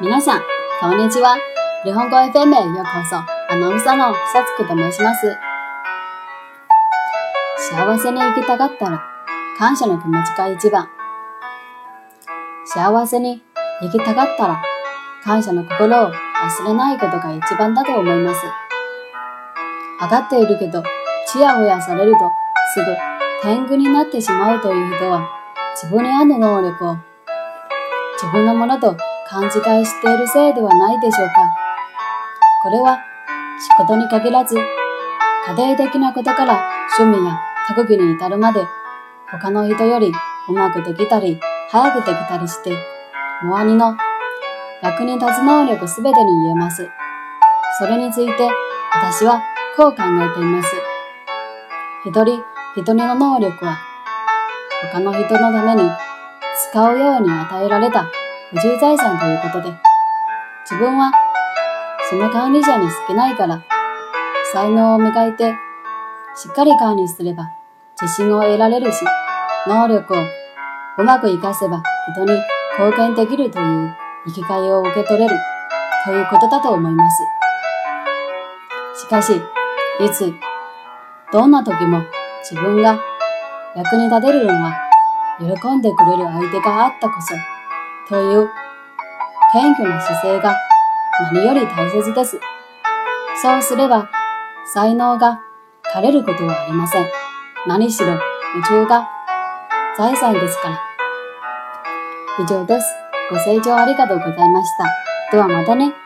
皆さん、こんにちは。日本語 FM へようこそ。アナウンサーのさつくと申します。幸せに生きたかったら、感謝の気持ちが一番。幸せに生きたかったら、感謝の心を忘れないことが一番だと思います。上がっているけど、ちやほやされると、すぐ天狗になってしまうという人は、自分にある能力を自分のものと勘違いしているせいではないでしょうか。これは仕事に限らず、家庭的なことから趣味や特技に至るまで、他の人よりうまくできたり、早くできたりして、周りの役に立つ能力すべてに言えます。それについて私はこう考えています。一人一人の能力は他の人のために使うように与えられた不重財産ということで、自分はその管理者に少ないから、才能を磨いてしっかり管理すれば自信を得られるし、能力をうまく活かせば人に貢献できるという生きがいを受け取れるということだと思います。しかし、いつ、どんな時も自分が役に立てるのは喜んでくれる相手があったこそ、という謙虚な姿勢が何より大切です。そうすれば、才能が枯れることはありません。何しろ、宇宙が財産ですから。以上です。ご清聴ありがとうございました。ではまたね。